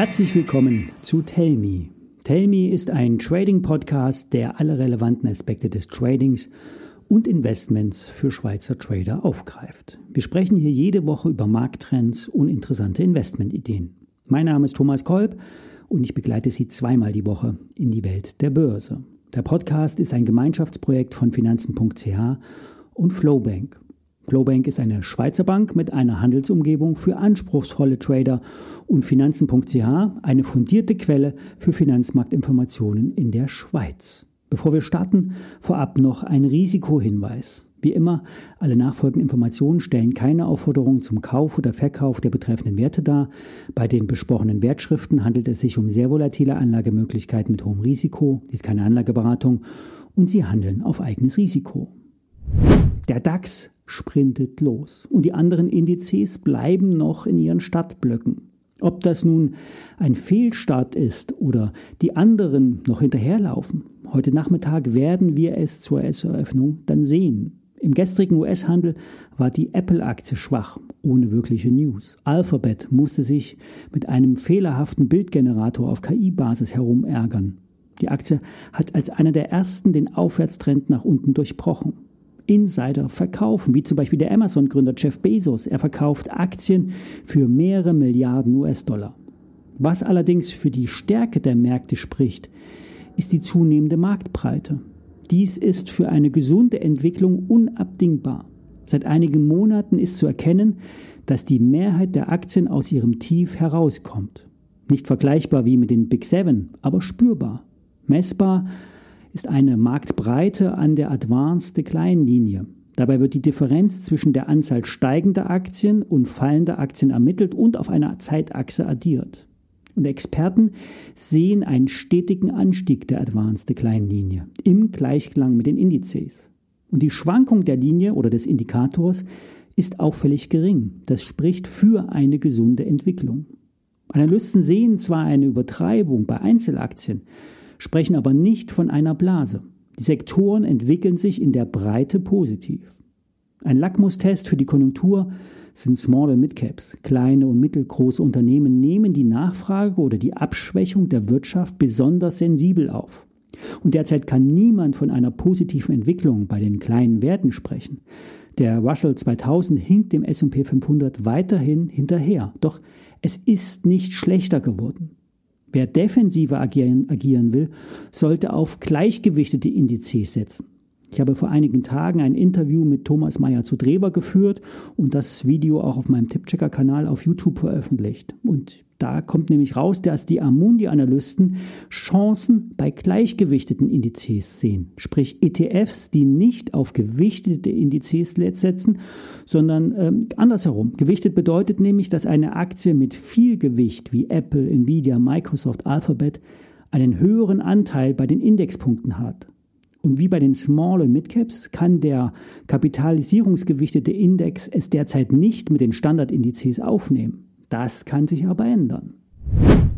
Herzlich willkommen zu Tell Me. Tell Me ist ein Trading-Podcast, der alle relevanten Aspekte des Tradings und Investments für Schweizer Trader aufgreift. Wir sprechen hier jede Woche über Markttrends und interessante Investmentideen. Mein Name ist Thomas Kolb und ich begleite Sie zweimal die Woche in die Welt der Börse. Der Podcast ist ein Gemeinschaftsprojekt von Finanzen.ch und Flowbank. Flowbank ist eine Schweizer Bank mit einer Handelsumgebung für anspruchsvolle Trader und Finanzen.ch eine fundierte Quelle für Finanzmarktinformationen in der Schweiz. Bevor wir starten, vorab noch ein Risikohinweis. Wie immer, alle nachfolgenden Informationen stellen keine Aufforderung zum Kauf oder Verkauf der betreffenden Werte dar. Bei den besprochenen Wertschriften handelt es sich um sehr volatile Anlagemöglichkeiten mit hohem Risiko. Dies ist keine Anlageberatung und sie handeln auf eigenes Risiko. Der DAX sprintet los und die anderen Indizes bleiben noch in ihren Stadtblöcken. Ob das nun ein Fehlstart ist oder die anderen noch hinterherlaufen, heute Nachmittag werden wir es zur S-Eröffnung dann sehen. Im gestrigen US-Handel war die Apple-Aktie schwach, ohne wirkliche News. Alphabet musste sich mit einem fehlerhaften Bildgenerator auf KI-Basis herumärgern. Die Aktie hat als einer der ersten den Aufwärtstrend nach unten durchbrochen. Insider verkaufen, wie zum Beispiel der Amazon-Gründer Jeff Bezos. Er verkauft Aktien für mehrere Milliarden US-Dollar. Was allerdings für die Stärke der Märkte spricht, ist die zunehmende Marktbreite. Dies ist für eine gesunde Entwicklung unabdingbar. Seit einigen Monaten ist zu erkennen, dass die Mehrheit der Aktien aus ihrem Tief herauskommt. Nicht vergleichbar wie mit den Big Seven, aber spürbar. Messbar ist eine Marktbreite an der Advanced Decline Linie. Dabei wird die Differenz zwischen der Anzahl steigender Aktien und fallender Aktien ermittelt und auf einer Zeitachse addiert. Und Experten sehen einen stetigen Anstieg der Advanced Decline Linie im Gleichklang mit den Indizes. Und die Schwankung der Linie oder des Indikators ist auffällig gering. Das spricht für eine gesunde Entwicklung. Analysten sehen zwar eine Übertreibung bei Einzelaktien, sprechen aber nicht von einer Blase. Die Sektoren entwickeln sich in der Breite positiv. Ein Lackmustest für die Konjunktur sind Small and Midcaps. Kleine und mittelgroße Unternehmen nehmen die Nachfrage oder die Abschwächung der Wirtschaft besonders sensibel auf. Und derzeit kann niemand von einer positiven Entwicklung bei den kleinen Werten sprechen. Der Russell 2000 hinkt dem S&P 500 weiterhin hinterher. Doch es ist nicht schlechter geworden. Wer defensiver agieren, agieren will, sollte auf gleichgewichtete Indizes setzen. Ich habe vor einigen Tagen ein Interview mit Thomas Meyer zu Dreber geführt und das Video auch auf meinem Tippchecker-Kanal auf YouTube veröffentlicht. Und da kommt nämlich raus, dass die Amundi-Analysten Chancen bei gleichgewichteten Indizes sehen, sprich ETFs, die nicht auf gewichtete Indizes setzen, sondern ähm, andersherum. Gewichtet bedeutet nämlich, dass eine Aktie mit viel Gewicht wie Apple, Nvidia, Microsoft, Alphabet einen höheren Anteil bei den Indexpunkten hat. Und wie bei den Small- und Midcaps kann der kapitalisierungsgewichtete Index es derzeit nicht mit den Standardindizes aufnehmen. Das kann sich aber ändern.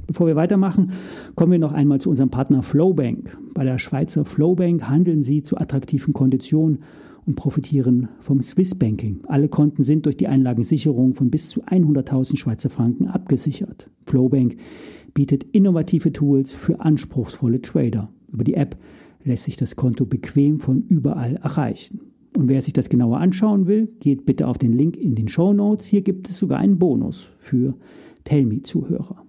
Bevor wir weitermachen, kommen wir noch einmal zu unserem Partner Flowbank. Bei der Schweizer Flowbank handeln Sie zu attraktiven Konditionen und profitieren vom Swiss Banking. Alle Konten sind durch die Einlagensicherung von bis zu 100.000 Schweizer Franken abgesichert. Flowbank bietet innovative Tools für anspruchsvolle Trader. Über die App lässt sich das Konto bequem von überall erreichen. Und wer sich das genauer anschauen will, geht bitte auf den Link in den Show Notes. Hier gibt es sogar einen Bonus für Tellme-Zuhörer.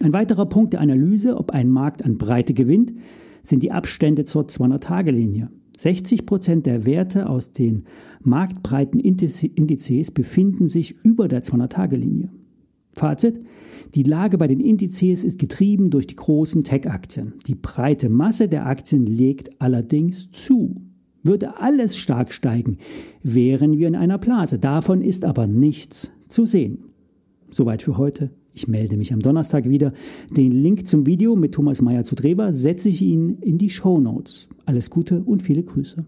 Ein weiterer Punkt der Analyse, ob ein Markt an Breite gewinnt, sind die Abstände zur 200-Tage-Linie. 60 Prozent der Werte aus den marktbreiten Indizes befinden sich über der 200-Tage-Linie. Fazit: die Lage bei den Indizes ist getrieben durch die großen Tech-Aktien. Die breite Masse der Aktien legt allerdings zu. Würde alles stark steigen, wären wir in einer Blase. Davon ist aber nichts zu sehen. Soweit für heute. Ich melde mich am Donnerstag wieder. Den Link zum Video mit Thomas Meyer zu Drewer setze ich Ihnen in die Show Notes. Alles Gute und viele Grüße.